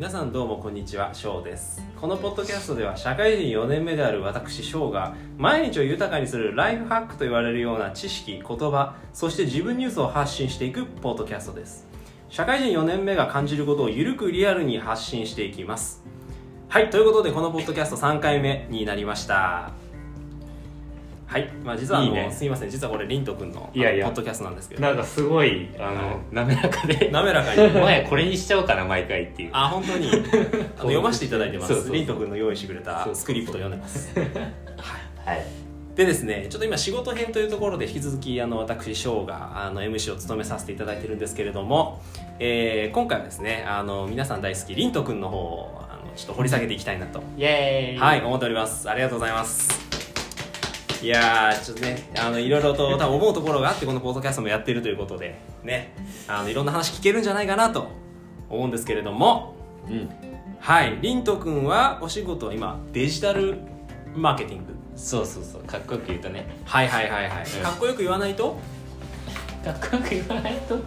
皆さんどうもこんにちは翔です。このポッドキャストでは社会人4年目である私翔が毎日を豊かにするライフハックと言われるような知識言葉そして自分ニュースを発信していくポッドキャストです。社会人4年目が感じることをゆるくリアルに発信していきます。はいということでこのポッドキャスト3回目になりました。はい、まあ、実はあのいいね。すいません。実はこれリント君のいやいや。ポッドキャストなんですけど。なんかすごいあの、はい滑らかで。滑らかに。お前これにしちゃおうかな毎回。っていうあ本当に。あの読ませていただいてます。そうそうそう。リント君の用意してくれたスクリプト読んでます。はい。でですねちょっと今仕事編というところで引き続きあの私翔があの MC を務めさせていただいてるんですけれども、えー今回はですねあの皆さん大好きリント君の方をあのちょっと掘り下げていきたいなと。イエーイ。はい思っております。ありがとうございますいやーちょっとねあのいろいろと多分思うところがあってこのポッドキャストもやってるということでね。あのいろんな話聞けるんじゃないかなと思うんですけれども。うんはい。リント君はお仕事は今デジタルマーケティング。そうそうそう。かっこよく言うとね。はいはいはいはい、うん。かっこよく言わないと？かっこよく言わないと？と？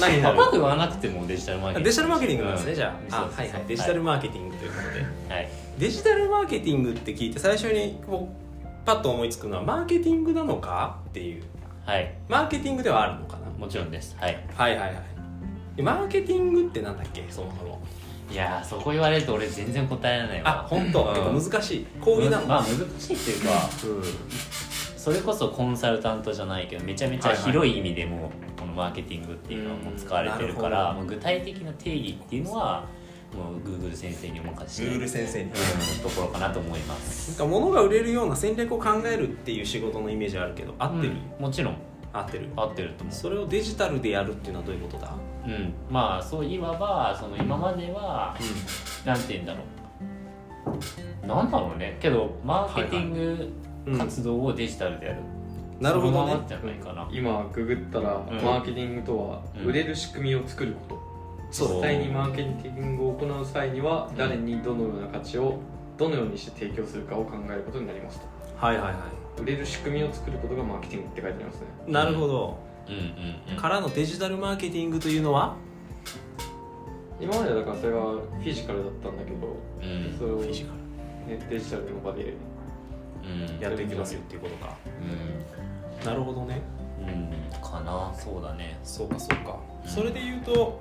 何になる？かっこよく言わなくてもデジタルマーケティングデジタルマーケティングなんですね、うんじゃあ。はい。はい。デジタルマーケティングということで、はい。デジタルマーケティングって聞いて最初にこうパッと思いつくのはマーケティングなのか？っていう。はい。マーケティングではあるのかな？もちろんです。はい。はいはいはい。でマーケティングってなんだっけ？そもそも。いやーそこ言われると俺全然答えられないわ。あ本当、うん。結構難しい。講義なの、まあ難しいっていうかうん。それこそコンサルタントじゃないけどめちゃめちゃ広い意味でもこのマーケティングっていうのはもう使われてるからもう具体的な定義っていうのはもう Google 先生にお任せして Google 先生に。うんところかなと思います。なんか物が売れるような戦略を考えるっていう仕事のイメージあるけど合ってる、うんもちろん。合ってる。合ってると思う。それをデジタルでやるっていうのはどういうことだ？うん、まあそういわばその今まではなんて言うんだろう。なんだろうね。けどマーケティングうん活動をデジタルでやる、なるほどね。じゃないかな、今ググったら、ん。マーケティングとはうん。売れる仕組みを作ること、実際にマーケティングを行う際にはうん。誰にどのような価値をどのようにして提供するかを考えることになりますと。はいはいは売れる仕組みを作ることがマーケティングって書いてありますね。いなるほど、うんうんうん。からのデジタルマーケティングというのは？今まではだからそれがフィジカルだったんだけど、うん。それを、ねフィジカ、デジタルの場でうん。ルやっていきますよっていうことか。うなるほどね。ん、うん、かな。そうだね。そうかそうか、うん。それで言うと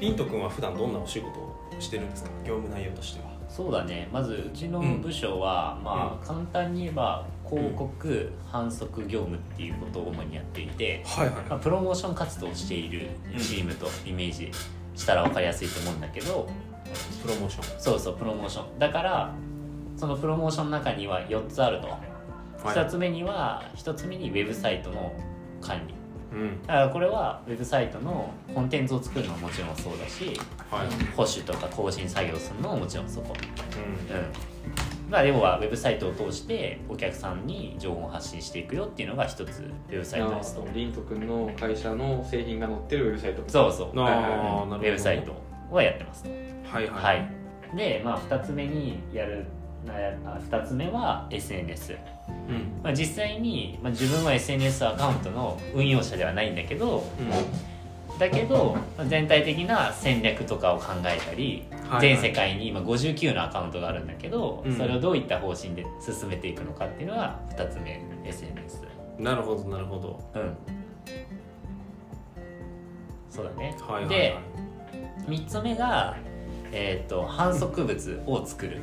リント君は普段どんなお仕事をしてるんですか？業務内容としては。そうだね。まずうちの部署は、まあ簡単に言えば広告販促業務っていうことを主にやっていて、はいはまあ、プロモーション活動をしているチームとイメージしたら分かりやすいと思うんだけどプロモーション。そうそうプロモーション。だからそのプロモーションの中には4つあると、2つ目には1つ目にウェブサイトの管理。うんだからこれはウェブサイトのコンテンツを作るのはもちろんそうだしはい。保守とか更新作業するのももちろんそこ。うん。うん。まあ要はウェブサイトを通してお客さんに情報を発信していくよっていうのが一つウェブサイトです。とリント君の会社の製品が載ってるウェブサイトそうそう。あーはいはいはいなるほど。ウェブサイトはやってますと。はいはい。はい。でまあ2つ目にやる2つ目は SNS、うん。まあ、実際に、まあ、自分は SNS アカウントの運用者ではないんだけどだけどまあ全体的な戦略とかを考えたり、はい全世界に今59のアカウントがあるんだけど、うん。それをどういった方針で進めていくのかっていうのが2つ目 SNS うんなるほどなるほど。うん。そうだね、はいはいはい。で3つ目が、えー、と販促物を作る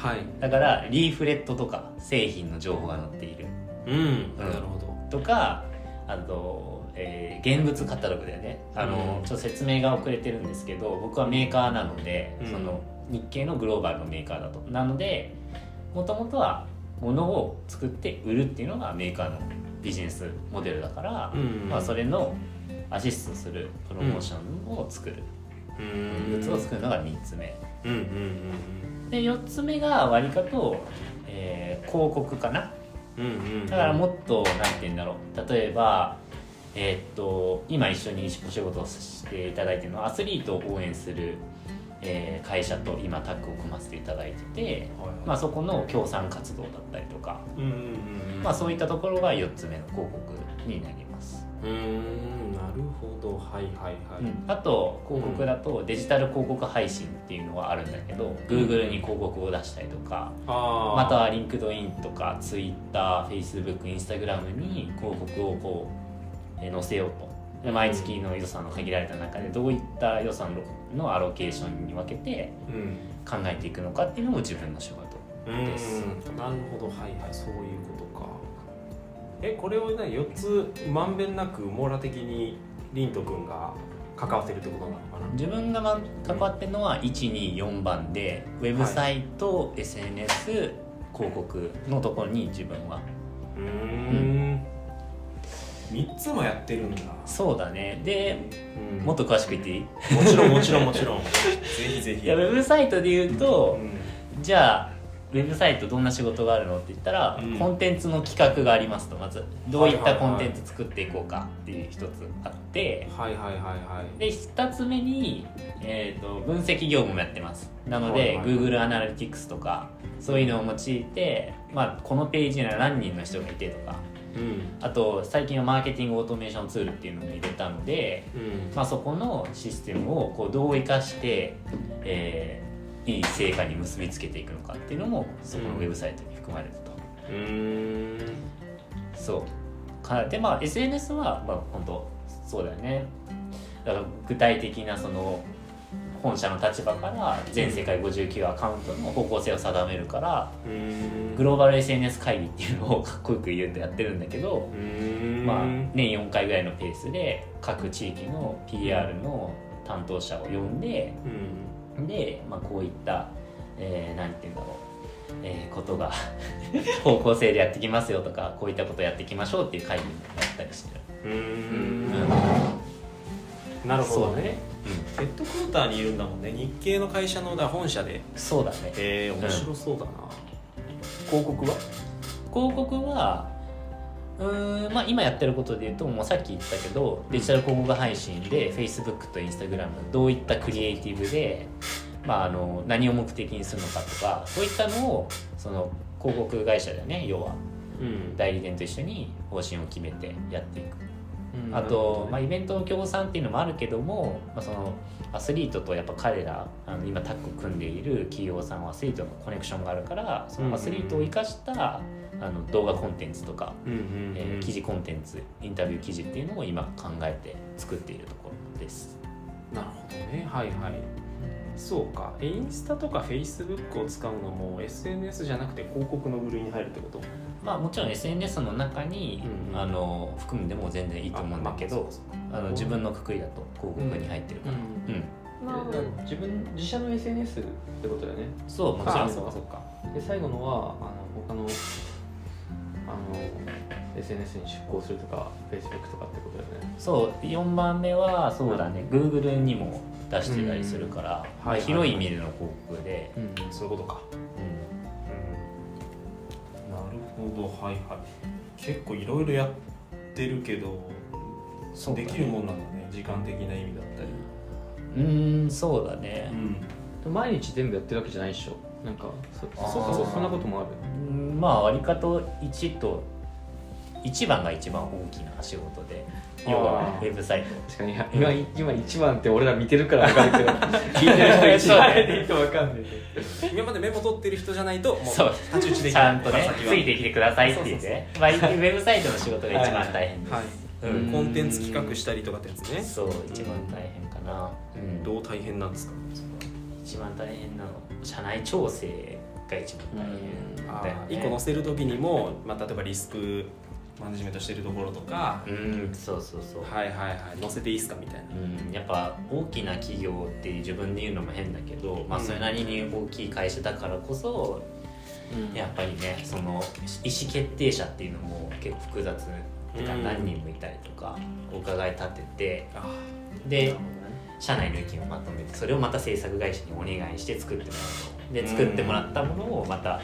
はい。だからリーフレットとか製品の情報が載っている。うん。なるほど。とかあと、えー現物カタログだよね。あの、うん。ちょっと説明が遅れてるんですけど僕はメーカーなので、うん。その日系のグローバルのメーカーだと。なのでもともとは物を作って売るっていうのがメーカーのビジネスモデルだから、うん。まあ、それのアシストするプロモーションを作る、うん。物を作るのが3つ目。うんうんうんで4つ目が割りかと、えー広告かな。うんうんうん。だからもっと何て言うんだろう。例えばえーっと今一緒にお仕事をしていただいてるのはアスリートを応援する、えー会社と今タッグを組ませていただいてて、まあ、そこの協賛活動だったりとか、うんうんうんまあ、そういったところが4つ目の広告になりますうーんなるほど。はいはいはい、うん。あと広告だとデジタル広告配信っていうのがあるんだけど、Google に広告を出したりとかあー。または LinkedIn とか TwitterFacebook、Instagram に広告をこうえー載せようと。で毎月の予算の限られた中でどういった予算のアロケーションに分けてうん。考えていくのかっていうのも自分の仕事うん。ですなるほど。はいはい。そういうことかえこれをね4つまんべんなく網羅的に凛斗君が関わってるってことなのかな？自分がま関わってるのは124番でウェブサイト、SNS 広告のところに自分は。うーん。3つもやってるんだ、そうだね。でうん。もっと詳しく言っていい？もちろんもちろんもちろん。ぜひぜひ。ウェブサイトで言うと、うん。じゃあウェブサイトどんな仕事があるのって言ったら、うん。コンテンツの企画がありますとまず。どういったコンテンツ作っていこうかっていう一つあってはいはいはいはい。で2つ目に、えー、と分析業務もやってます。なので、はいはいはい。Google アナリティクスとかそういうのを用いて、まあ、このページには何人の人がいてとか。うん。あと最近はマーケティングオートメーションツールっていうのも入れたので、うん。まあ、そこのシステムをこうどう生かして、えーいい成果に結びつけていくのかっていうのもそこのウェブサイトに含まれると、うそう。かでまあ SNS はまあ本当そうだよね。だから具体的なその本社の立場から全世界59アカウントの方向性を定めるからグローバル SNS 会議っていうのを かっこよく言うとやってるんだけど、まあ、年4回ぐらいのペースで各地域の PR の担当者を呼んでうんで、まあ、こういった、えーなんて言うんだろう、えーことが 方向性でやってきますよとかこういったことをやっていきましょうっていう会議もやったりしてる、うーん。うん。なるほどね。うヘッドクォーターにいるんだもんね。日系の会社の本社で。ん、そうだね。へえ面白そうだな、広告は？広告はうーんまあ今やってることで言うともうさっき言ったけどデジタル広告配信で Facebook と Instagram どういったクリエイティブで、まあ、あの何を目的にするのかとかそういったのをその広告会社だよね要は。うん。代理店と一緒に方針を決めてやっていくうん。あと、まあ、イベントの協賛っていうのもあるけども、まあ、そのアスリートとやっぱ彼らあの今タッグ組んでいる企業さんはアスリートのコネクションがあるからそのアスリートを生かしたあの動画コンテンツとか、うんうんうん。えー記事コンテンツインタビュー記事っていうのを今考えて作っているところです。なるほどね。はいはい。そうか。インスタとかフェイスブックを使うのも SNS じゃなくて広告の部類に入るってこと？まあ、もちろん SNS の中に、うんあの含んでも全然いいと思うんだけどあの自分のくくりだと広告に入ってるから、うん。え自分自社の SNS ってことだよね？そうもちろんあそうかそうか。で最後のはあの他のあの SNS に出向するとか Facebook とかってことだよね？そう4番目はそうだね。Google にも出してたりするから、うんまあ、はい。広い意味での広告で、うんそういうことかほどはいはい。結構いろいろやってるけどそうだね。できるもんなんだね時間的な意味だったり。うーんそうだね、ん。毎日全部やってるわけじゃないでしょ。なんかそそうかそうそんなこともある？うんまあ割り方1と1番が一番大きな仕事で要はウェブサイト。確かに。今今一番って俺ら見てるから分かるけど。聞いてる人一番。って言うと分かんない今までメモ取ってる人じゃないともうそう。太刀打ちできちゃんとねついてきてくださいって言ってまあウェブサイトの仕事が一番大変です、はい、うん。コンテンツ企画したりとかってやつね。そう一番大変かな、うん。どう大変なんですか？一番大変なの社内調整が一番大変あだよね。ー。一個載せる時にも、まあ、例えばリスクマネジメントしてるところとか、うんそうそうそう、はいはいはい載せていいっすかみたいな。うん、やっぱ大きな企業って自分で言うのも変だけど、まあ、うん。それなりに大きい会社だからこそ、やっぱりねその意思決定者っていうのも結構複雑てかうん何人もいたりとかお伺い立ててあで社内の意見をまとめてそれをまた制作会社にお願いして作ってもらうと。で作ってもらったものをまた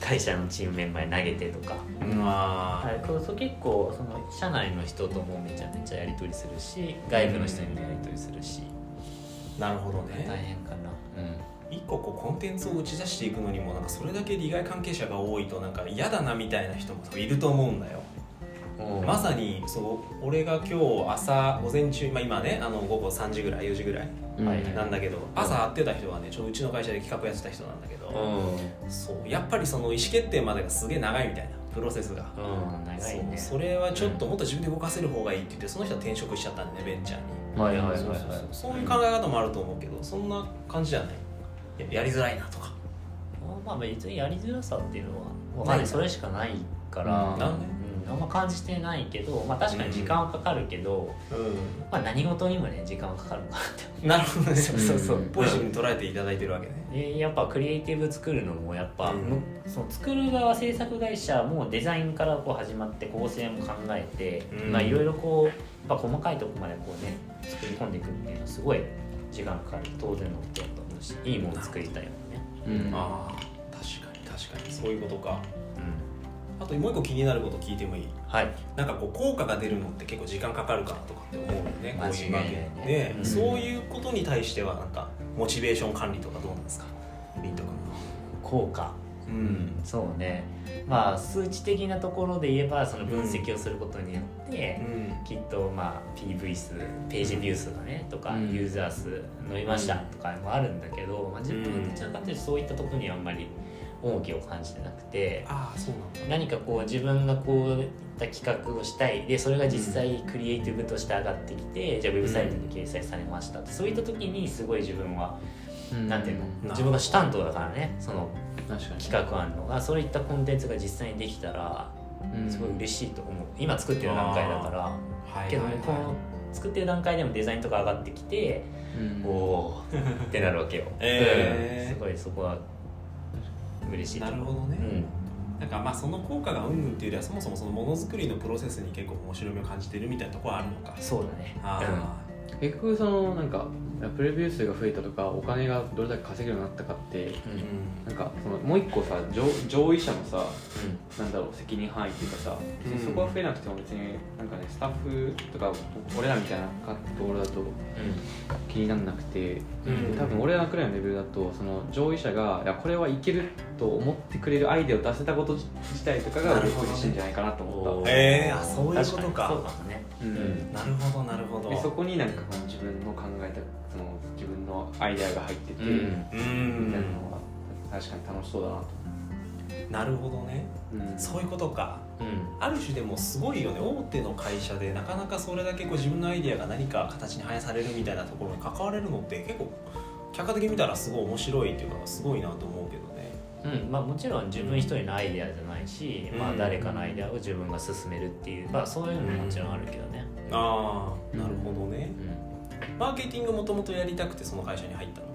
会社のチームメンバーに投げてとか、うんまあはい、そうそう結構その社内の人ともめちゃめちゃやり取りするし外部の人にもやり取りするし、なるほど大ね変かな。うん。一個こうコンテンツを打ち出していくのにもなんかそれだけ利害関係者が多いとなんか嫌だなみたいな人もいると思うんだよ。うんまさにそう俺が今日朝午前中、まあ、今ねあの午後3時ぐらい4時ぐらいなんだけど朝会ってた人はねちょうちの会社で企画やってた人なんだけど、そうやっぱりその意思決定までがすげえ長いみたいなプロセスが。うん。長いね。そうそれはちょっともっと自分で動かせる方がいいって言ってその人は転職しちゃったんでねベンチャーに。はいはいはいはい。そういう考え方もあると思うけどそんな感じじゃない。ややりづらいなとか。まあ別にやりづらさっていうのはわかんないそれしかないから、うん。なんで？うん、あんま感じてないけど、まあ、確かに時間はかかるけど、うまあ、何事にもね時間はかかるのかなってん なるほどね。そうそうそう。うん。ポジティブに捉えていただいてるわけね。でやっぱクリエイティブ作るのもやっぱ、うん。むその作る側制作会社もデザインからこう始まって構成も考えて、うん。まあいろいろこうやっぱ細かいとこまでこうね作り込んでいくっていうのはすごい時間かかる。当然のことだと思うしいいものを作りたいよね。うん。ああ確かに確かに。そういうことか。うんあともう一個気になること聞いてもいい？はい。なんかこう効果が出るのって結構時間かかるかなとかって思うよねこういう間違いないね。そういうことに対してはなんかモチベーション管理とかどうなんですか？リント君効果。うん。そうね。まあ数値的なところで言えばその分析をすることによって、うん。きっとまあ PV 数ページビュー数がねとか、うん。ユーザー数伸びましたとかもあるんだけど、まあ、自分はどちらかというとそういったところにはあんまり重きを感じてなくてああそうなんだ。何かこう自分がこういった企画をしたい。でそれが実際クリエイティブとして上がってきてじゃあウェブサイトに掲載されましたって。そういった時にすごい自分はうん。なんていうの？うん自分が主担当だからね。その企画案のが。そういったコンテンツが実際にできたらうん。すごい嬉しいと思う。今作ってる段階だから。はいけどはい。ねこの作ってる段階でもデザインとか上がってきて、うん。おおってなるわけよ、えー。うん。すごいそこは嬉しいなるほどね。うん。なんかまあその効果がうんぬんっていうよりはそもそもそのものづくりのプロセスに結構面白みを感じてるみたいなところはあるのか。そうだね。あ結局そのなんかプレビュー数が増えたとかお金がどれだけ稼げるようになったかってうんーなんかそのもう一個さ上上位者のさうなんだろう責任範囲っていうかさ、うん。そこは増えなくても別になんかねスタッフとか俺らみたいなところだと気にならなくて、うん。多分俺らくらいのレベルだとその上位者がいやこれはいけると思ってくれるアイデアを出せたこと自体とかが嬉しいんじゃないかなと思った。えーあそういうことか。そう。かもね。うんうん。なるほどなるほど。でそこになんかこの自分の考えたその自分のアイデアが入ってて、うん。うみたいんなのが確かに楽しそうだなと。なるほどね。思う、そういうことか。うん。ある種でもすごいよね大手の会社でなかなかそれだけこう自分のアイデアが何か形に反映されるみたいなところに関われるのって結構客観的に見たらすごい面白いっていうかすごいなと思うけどね。うん。まあ、もちろん自分一人のアイデアじゃないし、まあ、うん誰かのアイデアを自分が進めるっていう、まあ、そういうのももちろんあるけどね、ああなるほどね。うんマーケティングもともとやりたくてその会社に入ったの。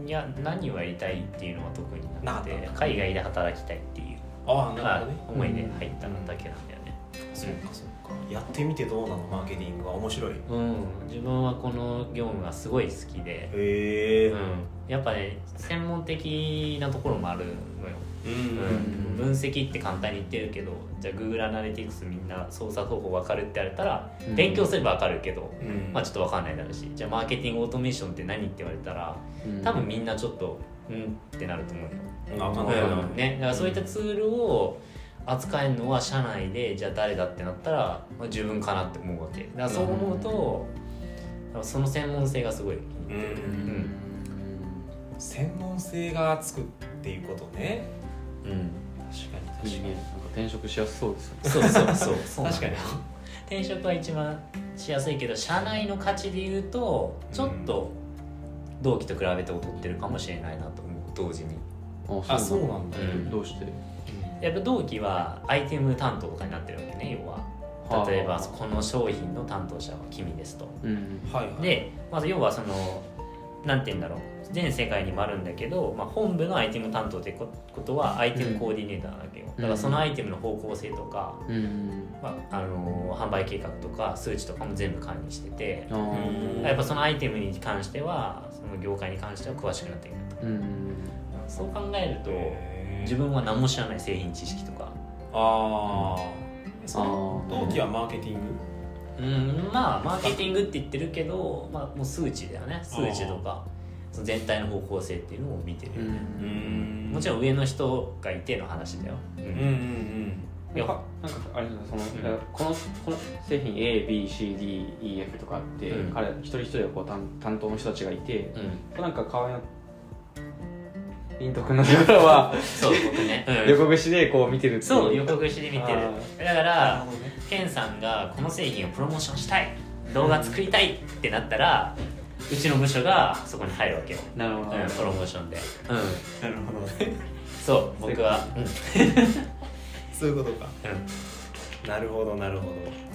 うん？いや何をやりたいっていうのは特になくて海外で働きたいっていう。ああなるほどね。思いで入っただけなんだよねそうかそうか。やってみてどうなのマーケティングは。面白い。へうん。自分はこの業務がすごい好きで、えうん、やっぱね専門的なところもあるのよ、うん、分析って簡単に言ってるけどじゃあ Google アナリティクスみん。な操作方法分かるって言われたら勉強すれば分かるけど、まあちょっと分かん。ないだろうしじゃあマーケティングオートメーションって何って言われたら多分みん。なちょっとうん。ってなると思うよね、だからそういったツールを扱えるのは社内でじゃあ誰だってなったら、まあ、自分かなって思うわけだからそう思うと、その専門性がすごい、ううん。ん。専門性がつくっていうことねうん、確かにいいねなんか転職しやすそうですよね。そうそうそう。そう確かに。転職は一番しやすいけど社内の価値で言うとちょっと同期と比べて劣ってるかもしれないなと思う同時に。あそうなんだ。うんどうして？やっぱ同期はアイテム担当とかになってるわけね要は。例えばはあこの商品の担当者は君ですと。うん。はいはい。でまず要はそのなんて言うんだろう。全世界にもあるんだけど、まあ、本部のアイテム担当ってこことはアイテムコーディネーターなわけよ、だからそのアイテムの方向性とか、うん。まああの販売計画とか数値とかも全部管理しててあー。やっぱそのアイテムに関してはその業界に関しては詳しくなってくると。うん。そう考えると自分は何も知らない製品知識とか。ああ同期はマーケティング？うんまあマーケティングって言ってるけど、まあ、もう数値だよね。数値とかその全体の方向性っていうのを見てるよね、うん。もちろん上の人がいての話だよ、うん。うん。うんいやなん。かなんかあれその、うん。このこの製品 ABCDEF とかあって、うん。彼一人一人こう担担当の人たちがいて、うん。なんか川合のリント君のところはそう僕ね、でこう見てるっていそう横串で見てる。あだからケンさんがこの製品をプロモーションしたい。動画作りたいってなったらうちの部署がそこに入るわけよ、なるほど、うん、プロモーションで。うん。なるほど。ねそう僕はうん。そういうことか。うん。なるほどなるほど。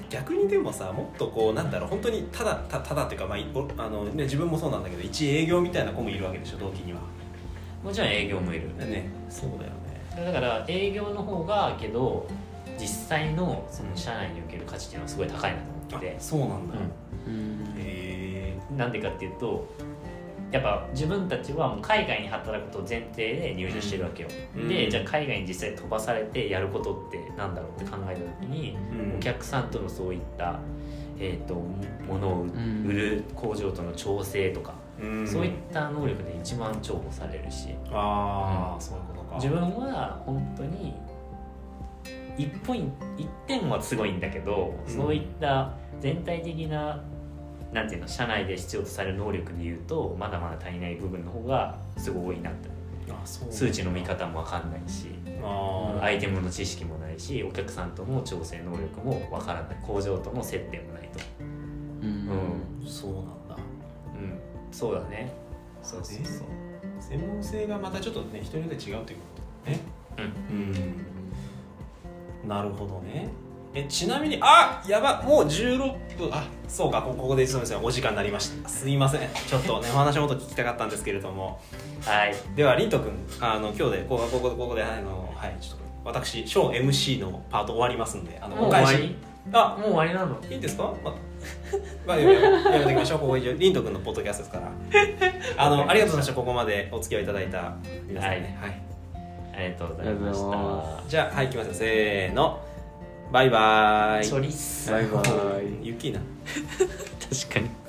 逆にでもさもっとこうなんだろう本当にただたただっていうか、まああのね、自分もそうなんだけど一営業みたいな子もいるわけでしょ同期にはもちろん営業もいるね。そうだよね。だから営業の方がけど実際のその社内における価値っていうのはすごい高いなと思ってて。そうなんだ、うん。へうんなんでかっていうとやっぱ自分たちはもう海外に働くことを前提で入社してるわけよ、うん。でじゃあ海外に実際飛ばされてやることってなんだろうって考えた時に、うん。お客さんとのそういった、えー、とものをん売る工場との調整とか、うんそういった能力で一番重宝されるし。ああ、そういうことか。自分は本当に1ポイン1点はすごいんだけど、うん。そういった全体的ななんていうの社内で必要とされる能力でいうとまだまだ足りない部分の方がすごい多いなって数値の見方も分かんないしアイテムの知識もないしお客さんとの調整能力も分からない。工場との接点もないと。うん。そうなんだ。うんそうだね。そうそうそう。専門性がまたちょっとね人によって違うということね。うん。なるほどね。えちなみにあやばもう16分。あそうか。こここでそうですねお時間になりました。すいません。ちょっとね お話もっと聞きたかったんですけれども。はい。ではりんとくんあの今日でここここここであのはいちょっと私小 MC のパート終わりますんであのもうお返し。終わりあもう終わりなの？いいんですか、まあ、まあ、やめおきましょう。ここ以上りんとくんのポッドキャストですから。あのありがとうございました。ここまでお付き合いいただいた皆さん。ねはい。ありがとうございましありがとうございまた。じゃあはい行きますよせーの。バイバイ。バイバイ。雪な。確かに